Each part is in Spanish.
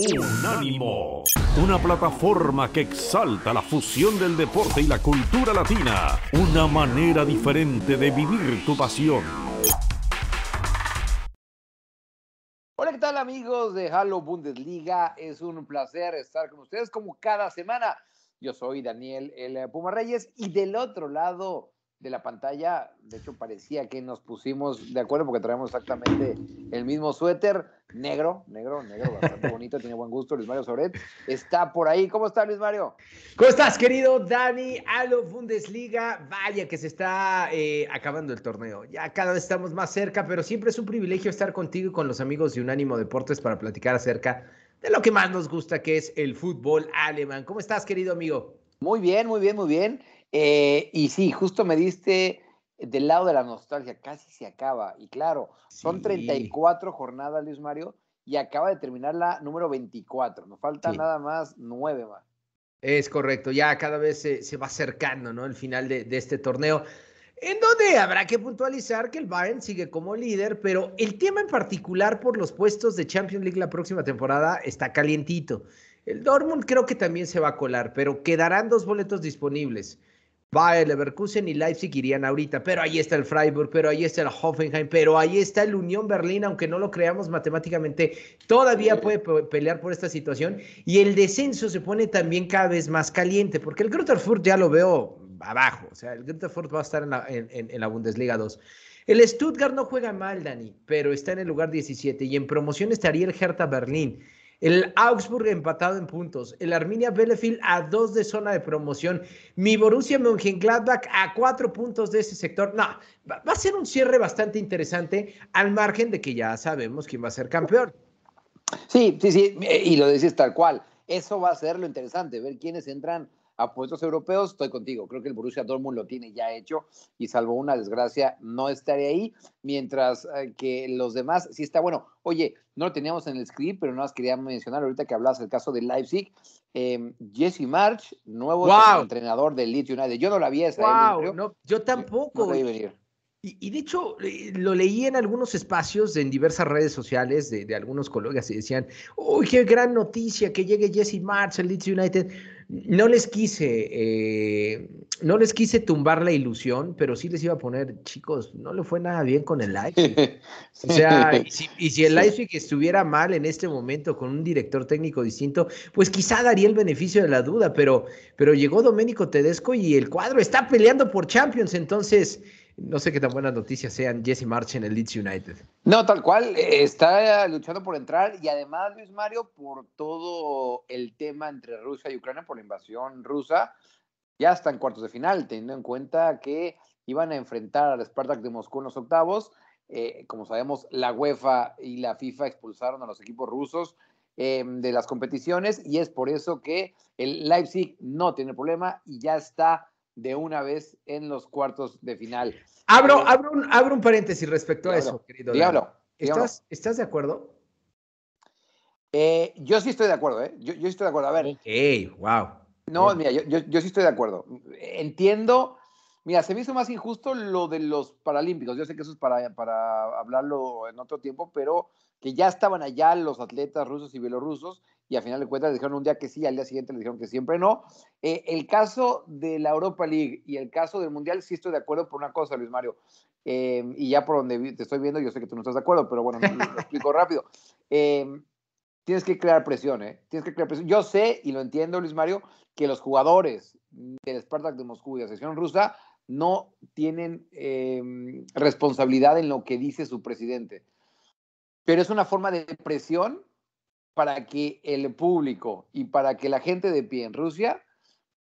Unánimo, una plataforma que exalta la fusión del deporte y la cultura latina, una manera diferente de vivir tu pasión. Hola, ¿qué tal amigos de Halo Bundesliga? Es un placer estar con ustedes como cada semana. Yo soy Daniel El Puma Reyes y del otro lado de la pantalla, de hecho parecía que nos pusimos de acuerdo porque traemos exactamente el mismo suéter, negro, negro, negro, bastante bonito, tiene buen gusto, Luis Mario Sobret, está por ahí. ¿Cómo está Luis Mario? ¿Cómo estás, querido Dani? Alo Bundesliga, vaya que se está eh, acabando el torneo, ya cada vez estamos más cerca, pero siempre es un privilegio estar contigo y con los amigos de Unánimo Deportes para platicar acerca de lo que más nos gusta, que es el fútbol alemán. ¿Cómo estás, querido amigo? Muy bien, muy bien, muy bien. Eh, y sí, justo me diste del lado de la nostalgia, casi se acaba. Y claro, son 34 jornadas, Luis Mario, y acaba de terminar la número 24. Nos falta nada más nueve más. Es correcto, ya cada vez se, va acercando ¿no? el final de, de, este torneo, en donde habrá que puntualizar que el Bayern sigue como líder, pero el tema en particular por los puestos de Champions League la próxima temporada está calientito. El Dortmund creo que también se va a colar, pero quedarán dos boletos disponibles. Bayer Leverkusen y Leipzig irían ahorita, pero ahí está el Freiburg, pero ahí está el Hoffenheim, pero ahí está el Unión Berlín, aunque no lo creamos matemáticamente, todavía puede pelear por esta situación. Y el descenso se pone también cada vez más caliente, porque el Grutterfurt ya lo veo abajo, o sea, el Grutterfurt va a estar en la, en la Bundesliga 2. El Stuttgart no juega mal, Dani, pero está en el lugar 17 y en promoción estaría el Hertha Berlín. El Augsburg empatado en puntos. El Arminia Bielefeld a dos de zona de promoción. Mi Borussia Mönchengladbach a cuatro puntos de ese sector. No, va a ser un cierre bastante interesante al margen de que ya sabemos quién va a ser campeón. Sí, sí, sí, y lo decís tal cual. Eso va a ser lo interesante, ver quiénes entran a puestos europeos, estoy contigo. Creo que el Borussia Dortmund lo tiene ya hecho y salvo una desgracia no estaré ahí, mientras eh, que los demás sí está bueno. Oye, no lo teníamos en el script, pero no las quería mencionar ahorita que hablas del caso de Leipzig. Eh, Jesse March, nuevo entrenador del Leeds United. Yo no la vi esa. Wow, no, yo tampoco. No venir. Y, de hecho, eh, lo leí en algunos espacios, en diversas redes sociales de, de algunos colegas y decían, uy, qué gran noticia que llegue Jesse March al Leeds United no les quise, eh, no les quise tumbar la ilusión, pero sí les iba a poner, chicos, no le fue nada bien con el Leipzig. O sea, y si, el Leipzig estuviera mal en este momento con un director técnico distinto, pues quizá daría el beneficio de la duda, pero, pero llegó Domenico Tedesco y el cuadro está peleando por Champions, entonces no sé qué tan buenas noticias sean Jesse March en el Leeds United. No, tal cual, está luchando por entrar y además Luis Mario por todo el tema entre Rusia y Ucrania por la invasión rusa, ya está en cuartos de final, teniendo en cuenta que iban a enfrentar al Spartak de Moscú en los octavos. Eh, como sabemos, la UEFA y la FIFA expulsaron a los equipos rusos eh, de las competiciones y es por eso que el Leipzig no tiene problema y ya está de una vez en los cuartos de final. Abro, eh, abro, un, abro un paréntesis respecto a eso, querido. Diablo, ¿Estás, ¿Estás de acuerdo? Eh, yo sí estoy de acuerdo, ¿eh? Yo, yo estoy de acuerdo. A ver. Ok, wow. No, mira, yo, yo, sí estoy de acuerdo. Entiendo. Mira, se me hizo más injusto lo de los Paralímpicos. Yo sé que eso es para, para hablarlo en otro tiempo, pero que ya estaban allá los atletas rusos y bielorrusos y al final de cuentas dijeron un día que sí, al día siguiente le dijeron que siempre no. Eh, el caso de la Europa League y el caso del Mundial, sí estoy de acuerdo por una cosa, Luis Mario. Eh, y ya por donde te estoy viendo, yo sé que tú no estás de acuerdo, pero bueno, lo, explico rápido. Eh, tienes que crear presión, ¿eh? Tienes que crear presión. Yo sé y lo entiendo, Luis Mario, que los jugadores del Spartak de Moscú y de la sección rusa no tienen responsabilidad en lo que dice su presidente. Pero es una forma de presión para que el público y para que la gente de pie en Rusia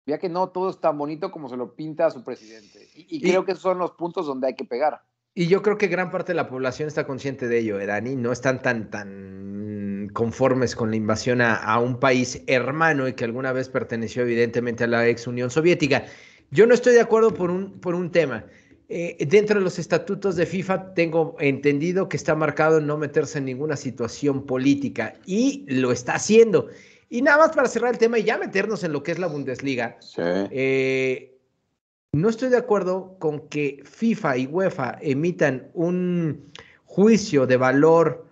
vea que no todo es tan bonito como se lo pinta a su presidente. Y, creo que esos son los puntos donde hay que pegar. Y yo creo que gran parte de la población está consciente de ello, Dani. No están tan, tan conformes con la invasión a, a, un país hermano y que alguna vez perteneció evidentemente a la ex Unión Soviética. Yo no estoy de acuerdo por un, por un tema. Eh, dentro de los estatutos de FIFA tengo entendido que está marcado no meterse en ninguna situación política y lo está haciendo. Y nada más para cerrar el tema y ya meternos en lo que es la Bundesliga. Eh, no estoy de acuerdo con que FIFA y UEFA emitan un juicio de valor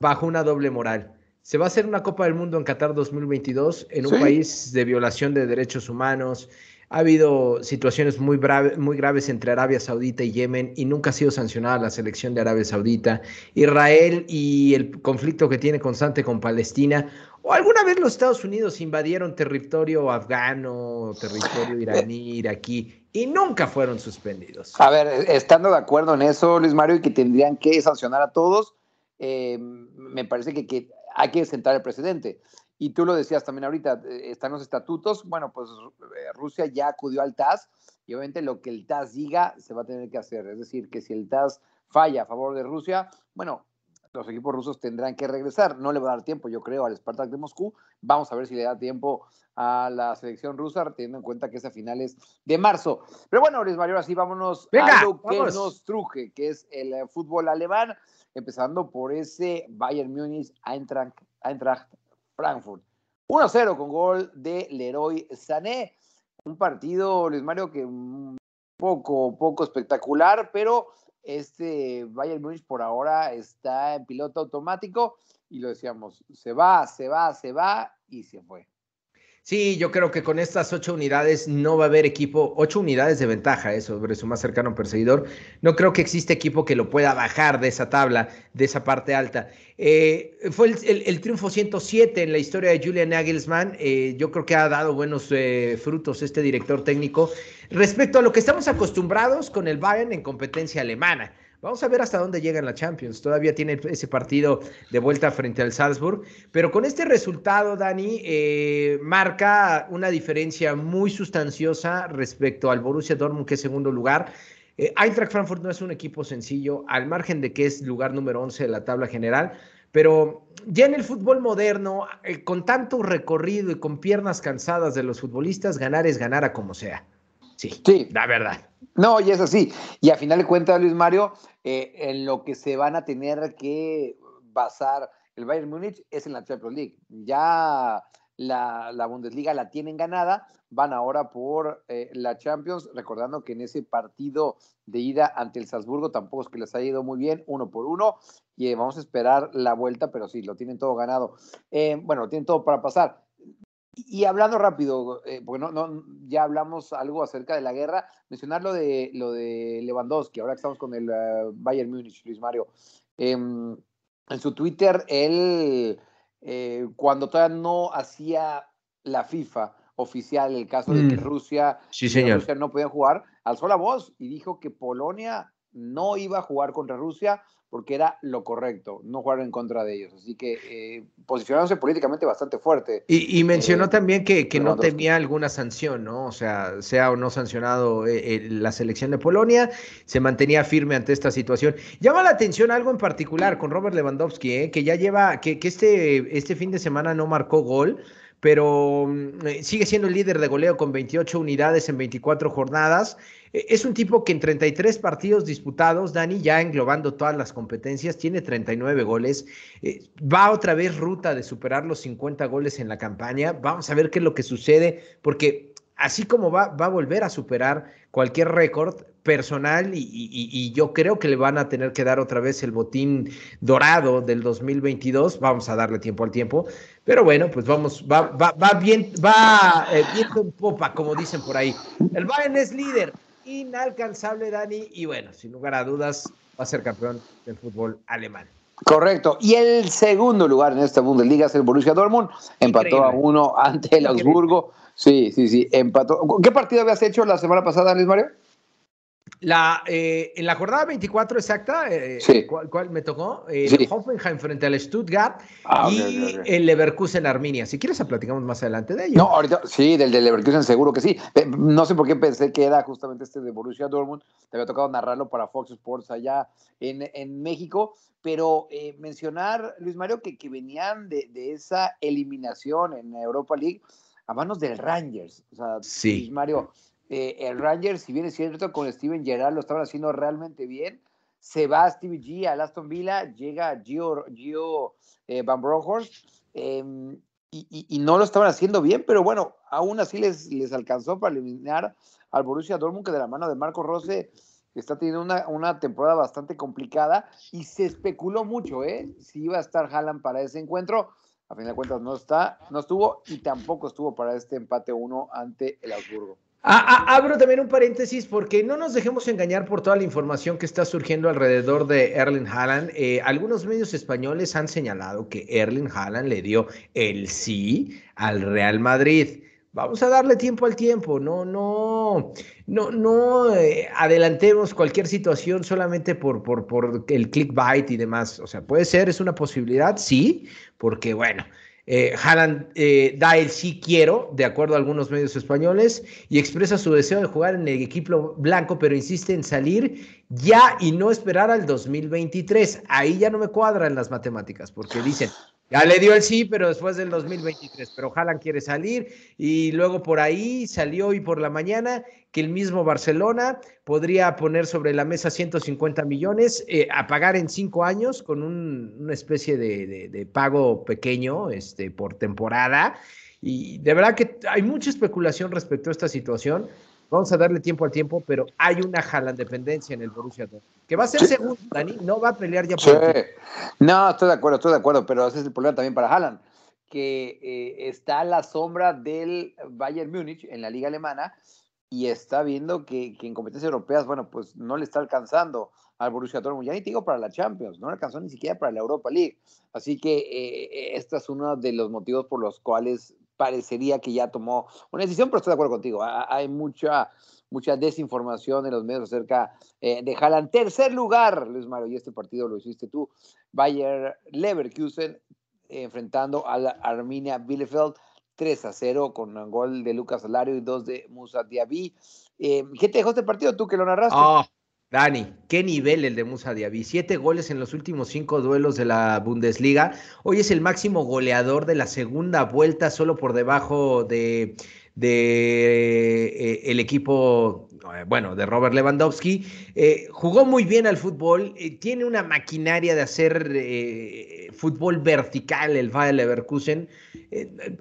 bajo una doble moral. Se va a hacer una Copa del Mundo en Qatar 2022 en un país de violación de derechos humanos. Ha habido situaciones muy, muy graves entre Arabia Saudita y Yemen y nunca ha sido sancionada la selección de Arabia Saudita. Israel y el conflicto que tiene constante con Palestina. ¿O alguna vez los Estados Unidos invadieron territorio afgano, territorio iraní, iraquí y nunca fueron suspendidos? A ver, estando de acuerdo en eso, Luis Mario, y que tendrían que sancionar a todos, eh, me parece que, que hay que sentar el precedente. Y tú lo decías también ahorita, eh, están los estatutos, bueno, pues eh, Rusia ya acudió al TAS y obviamente lo que el TAS diga se va a tener que hacer. Es decir, que si el TAS falla a favor de Rusia, bueno, los equipos rusos tendrán que regresar. No le va a dar tiempo, yo creo, al Spartak de Moscú. Vamos a ver si le da tiempo a la selección rusa, teniendo en cuenta que esa final es de marzo. Pero bueno, Luis Mario, así vámonos a lo que nos truje, que es el eh, fútbol alemán empezando por ese Bayern Múnich Eintracht, Eintracht Frankfurt. 1-0 con gol de Leroy Sané. Un partido, Luis Mario, que poco, poco espectacular, pero este Bayern Múnich por ahora está en piloto automático y lo decíamos, se va, se va, se va y se fue. Sí, yo creo que con estas ocho unidades no va a haber equipo, ocho unidades de ventaja eh, sobre su más cercano perseguidor. No creo que exista equipo que lo pueda bajar de esa tabla, de esa parte alta. Eh, fue el, triunfo 107 en la historia de Julian Nagelsmann. Eh, yo creo que ha dado buenos frutos este director técnico respecto a lo que estamos acostumbrados con el Bayern en competencia alemana. Vamos a ver hasta dónde llega en la Champions. Todavía tiene ese partido de vuelta frente al Salzburg. Pero con este resultado, Dani, eh, marca una diferencia muy sustanciosa respecto al Borussia Dortmund, que es segundo lugar. Eh, Eintracht Frankfurt no es un equipo sencillo, al margen de que es lugar número 11 de la tabla general. Pero ya en el fútbol moderno, eh, con tanto recorrido y con piernas cansadas de los futbolistas, ganar es ganar a como sea. Sí, sí, la verdad. No, y es así. Y a final de cuentas, Luis Mario, eh, en lo que se van a tener que basar el Bayern Múnich es en la Champions League. Ya la, Bundesliga la tienen ganada, van ahora por eh, la Champions, recordando que en ese partido de ida ante el Salzburgo tampoco es que les haya ido muy bien, uno por uno, y eh, vamos a esperar la vuelta, pero sí, lo tienen todo ganado. bueno, lo tienen todo para pasar. Y hablando rápido, eh, porque no, no, ya hablamos algo acerca de la guerra, mencionar lo de, lo de Lewandowski, ahora que estamos con el eh, Bayern Múnich, Luis Mario. Em, en su Twitter, él, eh, cuando todavía no hacía la FIFA oficial el caso de que mm. Rusia, Rusia no podía jugar, alzó la voz y dijo que Polonia no iba a jugar contra Rusia porque era lo correcto, no jugar en contra de ellos. Así que eh, posicionándose políticamente bastante fuerte. Y, mencionó eh, también que, que no temía alguna sanción, ¿no? O sea, sea o no sancionado eh, la selección de Polonia, se mantenía firme ante esta situación. Llama la atención algo en particular con Robert Lewandowski, que ya lleva, que, que este, este fin de semana no marcó gol pero mm, sigue siendo el líder de goleo con 28 unidades en 24 jornadas. E, es un tipo que en 33 partidos disputados, Dani, ya englobando todas las competencias, tiene 39 goles. Eh, va otra vez ruta de superar los 50 goles en la campaña. Vamos a ver qué es lo que sucede, porque así como va, va a volver a superar cualquier récord personal y, yo creo que le van a tener que dar otra vez el botín dorado del 2022. Vamos a darle tiempo al tiempo. Pero bueno, pues vamos, va, va, va bien, va eh, bien con popa, como dicen por ahí. El Bayern es líder, inalcanzable, Dani, y bueno, sin lugar a dudas, va a ser campeón del fútbol alemán. Correcto. Y el segundo lugar en esta Bundesliga es el Borussia Dortmund. Empató a uno ante el Augsburgo. Sí, sí, sí, empató. ¿Qué partido habías hecho la semana pasada, Luis Mario? La, eh, en la jornada 24 exacta, eh, ¿cuál, me tocó? El Hoffenheim frente al Stuttgart ah, y el Leverkusen Arminia. Si quieres, platicamos más adelante de ello. No, ahorita sí, del de Leverkusen seguro que sí. No sé por qué pensé que era justamente este de Borussia Dortmund. Te había tocado narrarlo para Fox Sports allá en, en México. Pero eh, mencionar, Luis Mario, que, que venían de, de, esa eliminación en Europa League a manos del Rangers. O sea, sí. Luis Mario eh, el Rangers, si bien es cierto, con Steven Gerrard lo estaban haciendo realmente bien. Se va G al Aston Villa, llega Gio, Gio eh, Van Bronckhorst, em, y, no lo estaban haciendo bien, pero bueno, aún así les, les alcanzó para eliminar al Borussia Dortmund, que de la mano de Marco Rose está teniendo una, una, temporada bastante complicada y se especuló mucho, ¿eh? Si iba a estar Haaland para ese encuentro. a fin de cuentas no está, no estuvo y tampoco estuvo para este empate 1 ante el Augsburgo. Abro también un paréntesis porque no nos dejemos engañar por toda la información que está surgiendo alrededor de Erling Haaland. Eh, algunos medios españoles han señalado que Erling Haaland le dio el sí al Real Madrid. Vamos a darle tiempo al tiempo, no, no, no, no eh, adelantemos cualquier situación solamente por, por, por el clickbait y demás. O sea, puede ser, es una posibilidad, sí, porque bueno, eh, Haaland eh, da el sí quiero, de acuerdo a algunos medios españoles, y expresa su deseo de jugar en el equipo blanco, pero insiste en salir ya y no esperar al 2023. Ahí ya no me cuadran las matemáticas, porque dicen, ya le dio el sí, pero después del 2023. Pero Haaland quiere salir y luego por ahí salió hoy por la mañana que el mismo Barcelona podría poner sobre la mesa 150 millones eh, a pagar en cinco años con una especie de, pago pequeño este, por temporada. Y de verdad que hay mucha especulación respecto a esta situación. Vamos a darle tiempo al tiempo, pero hay una Haaland dependencia en el Borussia Dortmund, que va a ser segundo, Dani, no va a pelear ya por sí. No, estoy de acuerdo, estoy de acuerdo, pero ese es el problema también para Haaland, que eh, está a la sombra del Bayern Múnich en la liga alemana y está viendo que, en competencias europeas, bueno, pues no le está alcanzando al Borussia Dortmund. Ya ni te digo para la Champions, no le alcanzó ni siquiera para la Europa League. Así que eh, este es uno de los motivos por los cuales parecería que ya tomó una decisión, pero estoy de acuerdo contigo. Hay mucha, mucha desinformación en los medios acerca eh, de Haaland. Tercer lugar, Luis Mario, y este partido lo hiciste tú, Bayer Leverkusen enfrentando a la Arminia Bielefeld 3 a 0 con un gol de Lucas Alario y dos de Musa Diaby. Eh, ¿Qué te dejó este partido tú que lo narraste? Ah, Dani, qué nivel el de Musa Diaby. Siete goles en los últimos cinco duelos de la Bundesliga. Hoy es el máximo goleador de la segunda vuelta, solo por debajo de, eh, el equipo, eh, bueno, de Robert Lewandowski. Eh, jugó muy bien al fútbol, tiene una maquinaria de hacer fútbol vertical el Bayer Leverkusen.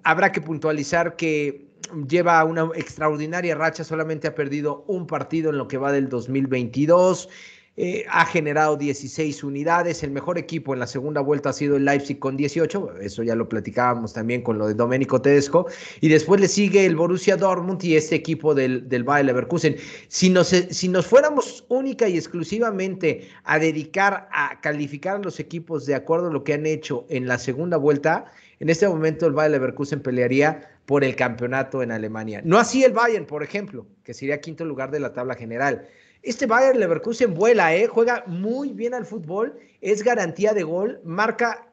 habrá que puntualizar que lleva una extraordinaria racha, solamente ha perdido un partido en lo que va del 2022. Eh, ha generado 16 unidades. El mejor equipo en la segunda vuelta ha sido el Leipzig con 18. Eso ya lo platicábamos también con lo de Domenico Tedesco. Y después le sigue el Borussia Dortmund y este equipo del, del Bayer Leverkusen. Si nos, si nos fuéramos única y exclusivamente a dedicar a calificar a los equipos de acuerdo a lo que han hecho en la segunda vuelta, en este momento el Bayer Leverkusen pelearía por el campeonato en Alemania. No así el Bayern, por ejemplo, que sería quinto lugar de la tabla general. Este Bayern Leverkusen vuela, ¿eh? juega muy bien al fútbol, es garantía de gol, marca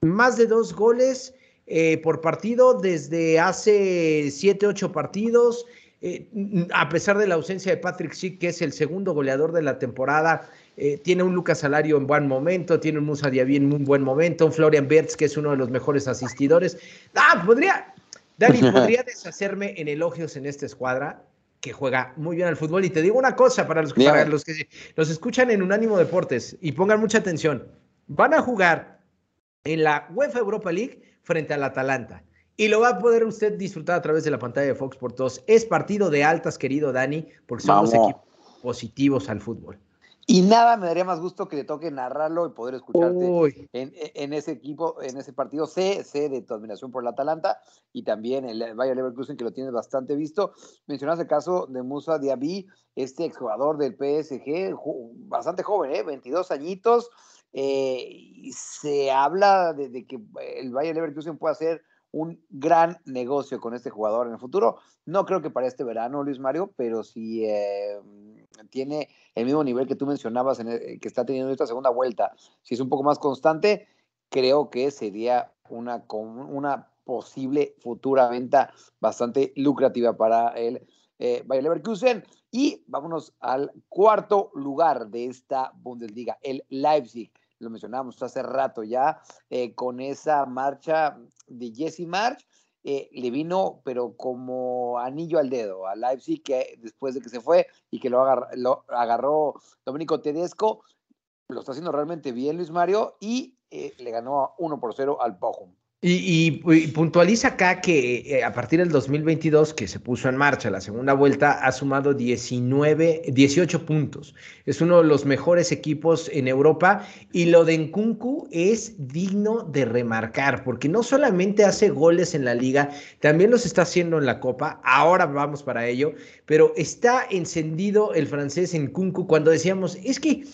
más de dos goles eh, por partido desde hace siete, ocho partidos. Eh, a pesar de la ausencia de Patrick Schick, que es el segundo goleador de la temporada, eh, tiene un Lucas Salario en buen momento, tiene un Musa Diaby en un buen momento, un Florian Bertz, que es uno de los mejores asistidores. Ah, podría, Dani, podría deshacerme en elogios en esta escuadra que juega muy bien al fútbol. Y te digo una cosa para los, para los que nos escuchan en Unánimo Deportes y pongan mucha atención. Van a jugar en la UEFA Europa League frente al Atalanta. Y lo va a poder usted disfrutar a través de la pantalla de Fox Sports 2. Es partido de altas, querido Dani, porque son equipos positivos al fútbol. Y nada me daría más gusto que le toque narrarlo y poder escucharte en, ese equipo, en ese partido. Sé, sé de tu admiración por el Atalanta y también el Bayer Leverkusen, que lo tienes bastante visto. Mencionaste el caso de Musa Diaby, este exjugador del PSG, bastante joven, ¿eh? 22 añitos. Eh, y se habla de, de, que el Bayer Leverkusen puede hacer un gran negocio con este jugador en el futuro. No creo que para este verano, Luis Mario, pero si eh, tiene el mismo nivel que tú mencionabas en que está teniendo esta segunda vuelta, si es un poco más constante, creo que sería una, una posible futura venta bastante lucrativa para el eh, Bayer Leverkusen. Y vámonos al cuarto lugar de esta Bundesliga, el Leipzig lo mencionábamos hace rato ya, eh, con esa marcha de Jesse March, eh, le vino, pero como anillo al dedo a Leipzig, que después de que se fue y que lo, lo agarró Domenico Tedesco, lo está haciendo realmente bien Luis Mario y eh, le ganó 1 por 0 al Bochum. Y, puntualiza acá que eh, a partir del 2022, que se puso en marcha la segunda vuelta, ha sumado 19, 18 puntos. Es uno de los mejores equipos en Europa y lo de Nkunku es digno de remarcar, porque no solamente hace goles en la liga, también los está haciendo en la Copa. Ahora vamos para ello, pero está encendido el francés Nkunku cuando decíamos, es que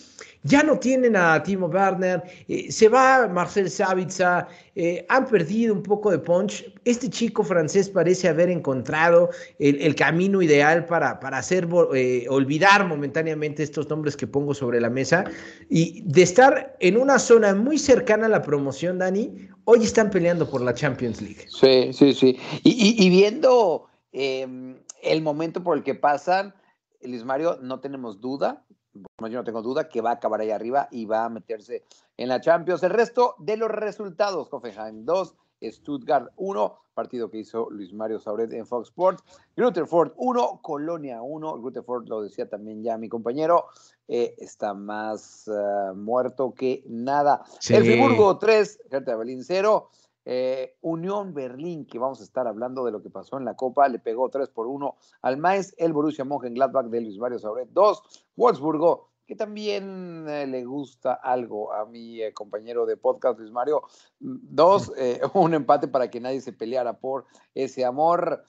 ya no tienen a Timo Werner, eh, se va Marcel Sabitzer, eh, han perdido un poco de punch. Este chico francés parece haber encontrado el, camino ideal para, para hacer eh, olvidar momentáneamente estos nombres que pongo sobre la mesa y de estar en una zona muy cercana a la promoción, Dani, hoy están peleando por la Champions League. Sí, sí, sí. Y, viendo em, el momento por el que pasan, Luis Mario, no tenemos duda yo no tengo duda que va a acabar ahí arriba y va a meterse en la Champions. El resto de los resultados, Hoffenheim 2, Stuttgart 1, partido que hizo Luis Mario Sauret en Fox Sports, Rutherford 1, Colonia 1, Rutherford lo decía también ya mi compañero, eh, está más eh, muerto que nada. El Friburgo 3, Hertha Berlín 0, eh, Unión Berlín, que vamos a estar hablando de lo que pasó en la Copa, le pegó 3 por 1 al Maes, el Borussia Mönchengladbach de Luis Mario Sauret 2, Wolfsburgo, que también eh, le gusta algo a mi eh, compañero de podcast Luis Mario, 2, un empate para que nadie se peleara por ese amor.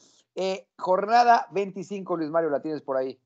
jornada 25, Luis Mario, la tienes por ahí.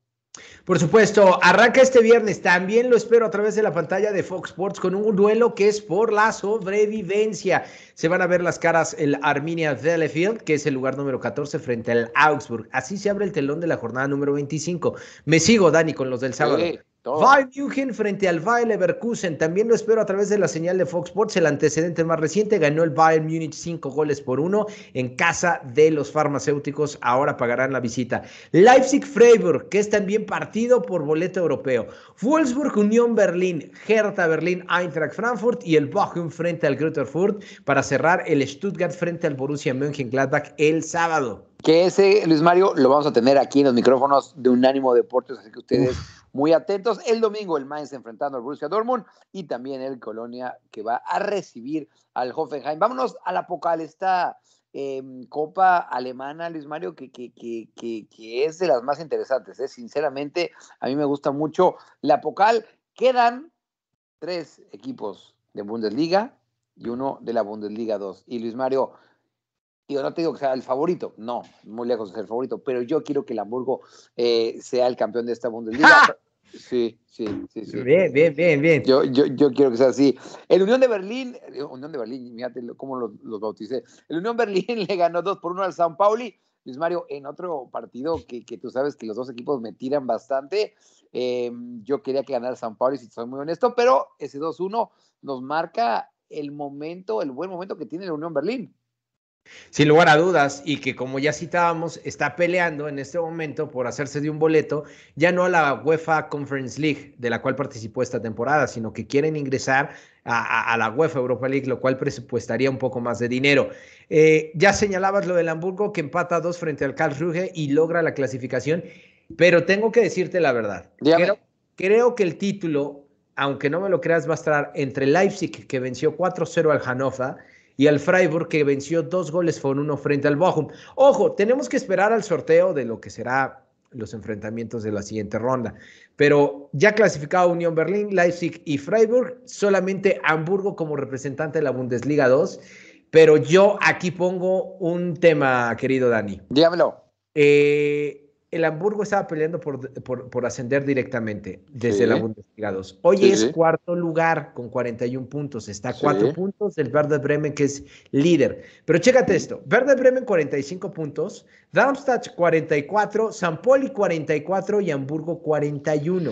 Por supuesto, arranca este viernes. También lo espero a través de la pantalla de Fox Sports con un duelo que es por la sobrevivencia. Se van a ver las caras el Arminia Bielefeld, que es el lugar número 14 frente al Augsburg. Así se abre el telón de la jornada número 25. Me sigo, Dani, con los del sábado. Bayern München frente al Bayer Leverkusen. También lo espero a través de la señal de Fox Sports. El antecedente más reciente ganó el Bayern Múnich 5 goles por 1 en casa de los farmacéuticos. Ahora pagarán la visita. Leipzig-Freiburg, que es también partido por boleto europeo. Wolfsburg, Unión Berlín, Hertha Berlín, Eintracht Frankfurt y el Bochum frente al Greuther para cerrar el Stuttgart frente al Borussia Mönchengladbach el sábado. Que ese, Luis Mario, lo vamos a tener aquí en los micrófonos de Unánimo Deportes, así que ustedes muy atentos. El domingo el Mainz enfrentando al Borussia Dortmund y también el Colonia que va a recibir al Hoffenheim. Vámonos a la Pocal, esta em, Copa Alemana, Luis Mario, que, que, que, es de las más interesantes. ¿eh? Sinceramente, a mí me gusta mucho la Pocal. Quedan tres equipos de Bundesliga y uno de la Bundesliga 2. Y Luis Mario, yo no te digo que sea el favorito, no, muy lejos de ser el favorito, pero yo quiero que el Hamburgo eh, sea el campeón de esta Bundesliga. Sí, sí, sí, sí. Bien, bien, bien, bien. Yo, yo, yo quiero que sea así. El Unión de Berlín, eh, Unión de Berlín, fíjate cómo los, los bauticé. El Unión Berlín le ganó 2 por 1 al San Pauli. Luis Mario, en otro partido que, que, tú sabes que los dos equipos me tiran bastante, em, yo quería que ganara San Pauli, si soy muy honesto, pero ese 2-1 nos marca el momento, el buen momento que tiene el Unión Berlín. Sin lugar a dudas, y que como ya citábamos, está peleando en este momento por hacerse de un boleto, ya no a la UEFA Conference League, de la cual participó esta temporada, sino que quieren ingresar a, la UEFA Europa League, lo cual presupuestaría un poco más de dinero. Eh, ya señalabas lo del Hamburgo, que empata dos frente al Karlsruhe y logra la clasificación, pero tengo que decirte la verdad. Creo, creo que el título, aunque no me lo creas, va a estar entre Leipzig, que venció 4-0 al Hannover, y al Freiburg que venció dos goles por uno frente al Bochum. Ojo, tenemos que esperar al sorteo de lo que será los enfrentamientos de la siguiente ronda. Pero ya clasificado Unión Berlín, Leipzig y Freiburg, solamente Hamburgo como representante de la Bundesliga 2. Pero yo aquí pongo un tema, querido Dani. Dígamelo. Eh, el Hamburgo estaba peleando por, ascender directamente desde la Bundesliga 2. Hoy es cuarto lugar con 41 puntos. Está a cuatro puntos del Werder Bremen, que es líder. Pero chécate esto: Werder Bremen 45 puntos, Darmstadt 44, San Poli 44 y Hamburgo 41.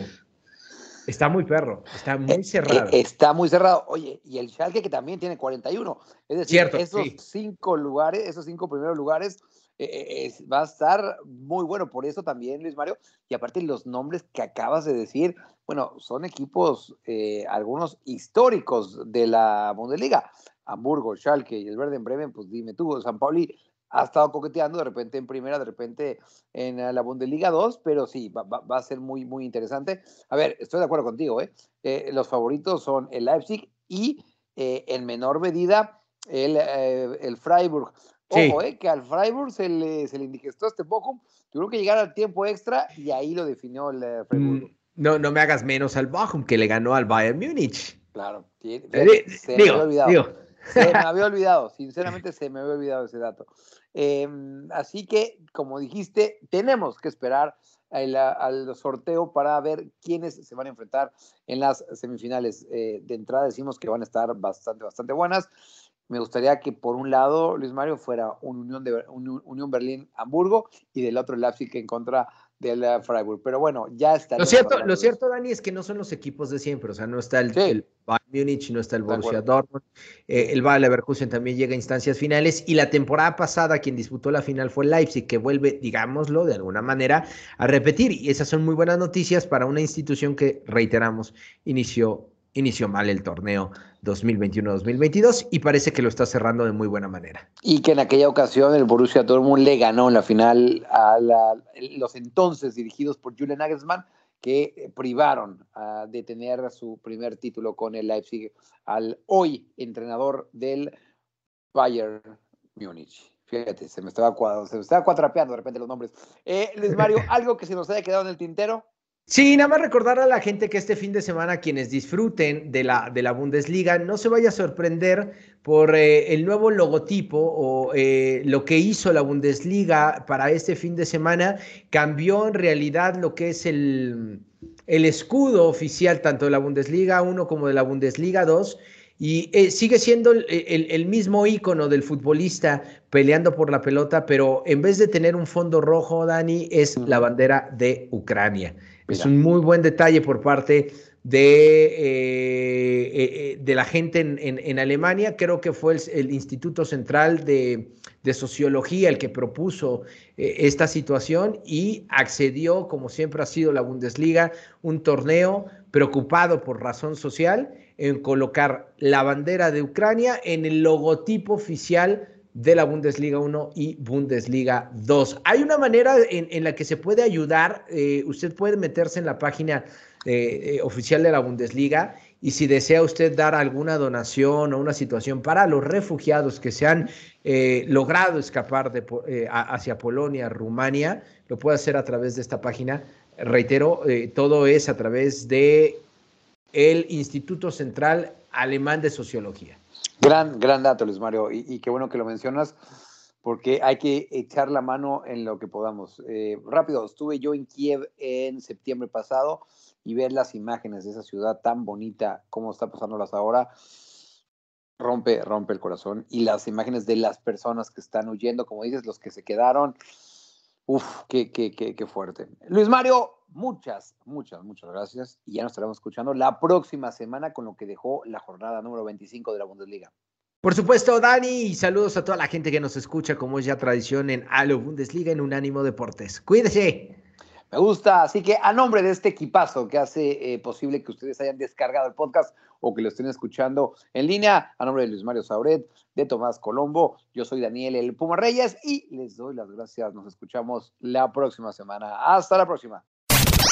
Está muy perro, está muy eh, cerrado. Eh, está muy cerrado. Oye, y el Schalke que también tiene 41. Es decir, esos cinco lugares, esos cinco primeros lugares eh, va a estar muy bueno. Por eso también, Luis Mario, y aparte los nombres que acabas de decir, bueno, son equipos, eh, algunos históricos de la Bundesliga. Hamburgo, Schalke y el Verde en Bremen, pues dime tú, San Pauli ha estado coqueteando de repente en primera, de repente en la Bundesliga 2, pero sí, va, a ser muy, muy interesante. A ver, estoy de acuerdo contigo, ¿eh? eh los favoritos son el Leipzig y en menor medida el, eh, el Freiburg. Ojo, eh, que al Freiburg se le, se le indigestó este Bochum, tuvo que llegar al tiempo extra y ahí lo definió el eh, Freiburg. Mm, no, no me hagas menos al Bochum, que le ganó al Bayern Múnich. Claro, se, me había olvidado. Se me había olvidado, sinceramente se me había olvidado ese dato. Em, así que, como dijiste, tenemos que esperar al, sorteo para ver quiénes se van a enfrentar en las semifinales. Eh, de entrada decimos que van a estar bastante, bastante buenas. Me gustaría que por un lado, Luis Mario, fuera un Unión, de, un Unión Berlín-Hamburgo y del otro Leipzig en contra del Freiburg. Pero bueno, ya está. Lo cierto, lo cierto, Dani, es que no son los equipos de siempre. O sea, no está el, Bayern Múnich, no está el Borussia Dortmund. Eh, el Bayer Leverkusen también llega a instancias finales. Y la temporada pasada, quien disputó la final fue el Leipzig, que vuelve, digámoslo, de alguna manera, a repetir. Y esas son muy buenas noticias para una institución que, reiteramos, inició inició mal el torneo 2021-2022 y parece que lo está cerrando de muy buena manera. Y que en aquella ocasión el Borussia Dortmund le ganó en la final a los entonces dirigidos por Julian Nagelsmann que privaron de tener su primer título con el Leipzig al hoy entrenador del Bayern Múnich. Fíjate, se me estaba, se me estaba cuatrapeando de repente los nombres. Eh, Luis Mario, ¿algo que se nos haya quedado en el tintero? Sí, nada más recordar a la gente que este fin de semana, quienes disfruten de la, de la Bundesliga, no se vaya a sorprender por eh, el nuevo logotipo o eh, lo que hizo la Bundesliga para este fin de semana. Cambió en realidad lo que es el, el escudo oficial tanto de la Bundesliga 1 como de la Bundesliga 2. Y eh, sigue siendo el, el, mismo icono del futbolista peleando por la pelota, pero en vez de tener un fondo rojo, Dani, es la bandera de Ucrania. Es un muy buen detalle por parte de, eh, eh, eh, de la gente en, Alemania. Creo que fue el, Instituto Central de, Sociología el que propuso esta situación y accedió, como siempre ha sido la Bundesliga, un torneo preocupado por razón social en colocar la bandera de Ucrania en el logotipo oficial de la Bundesliga 1 y Bundesliga 2. Hay una manera en, la que se puede ayudar. Eh, usted puede meterse en la página eh, eh, oficial de la Bundesliga y si desea usted dar alguna donación o una situación para los refugiados que se han logrado escapar de, hacia Polonia, Rumania, lo puede hacer a través de esta página. Reitero, todo es a través de el Instituto Central Alemán de Sociología. Gran, gran dato, Luis Mario, y, qué bueno que lo mencionas, porque hay que echar la mano en lo que podamos. Eh, rápido, estuve yo en Kiev en septiembre pasado y ver las imágenes de esa ciudad tan bonita, cómo está pasándolas ahora, rompe, rompe el corazón. Y las imágenes de las personas que están huyendo, como dices, los que se quedaron, Uf, qué, qué, qué, qué, fuerte. Luis Mario, muchas, muchas, muchas gracias. Y ya nos estaremos escuchando la próxima semana con lo que dejó la jornada número 25 de la Bundesliga. Por supuesto, Dani, y saludos a toda la gente que nos escucha, como es ya tradición en Halo Bundesliga en Unánimo Deportes. Cuídese. Me gusta, así que a nombre de este equipazo que hace eh, posible que ustedes hayan descargado el podcast o que lo estén escuchando en línea, a nombre de Luis Mario Sauret, de Tomás Colombo, yo soy Daniel El Puma Reyes y les doy las gracias. Nos escuchamos la próxima semana. Hasta la próxima.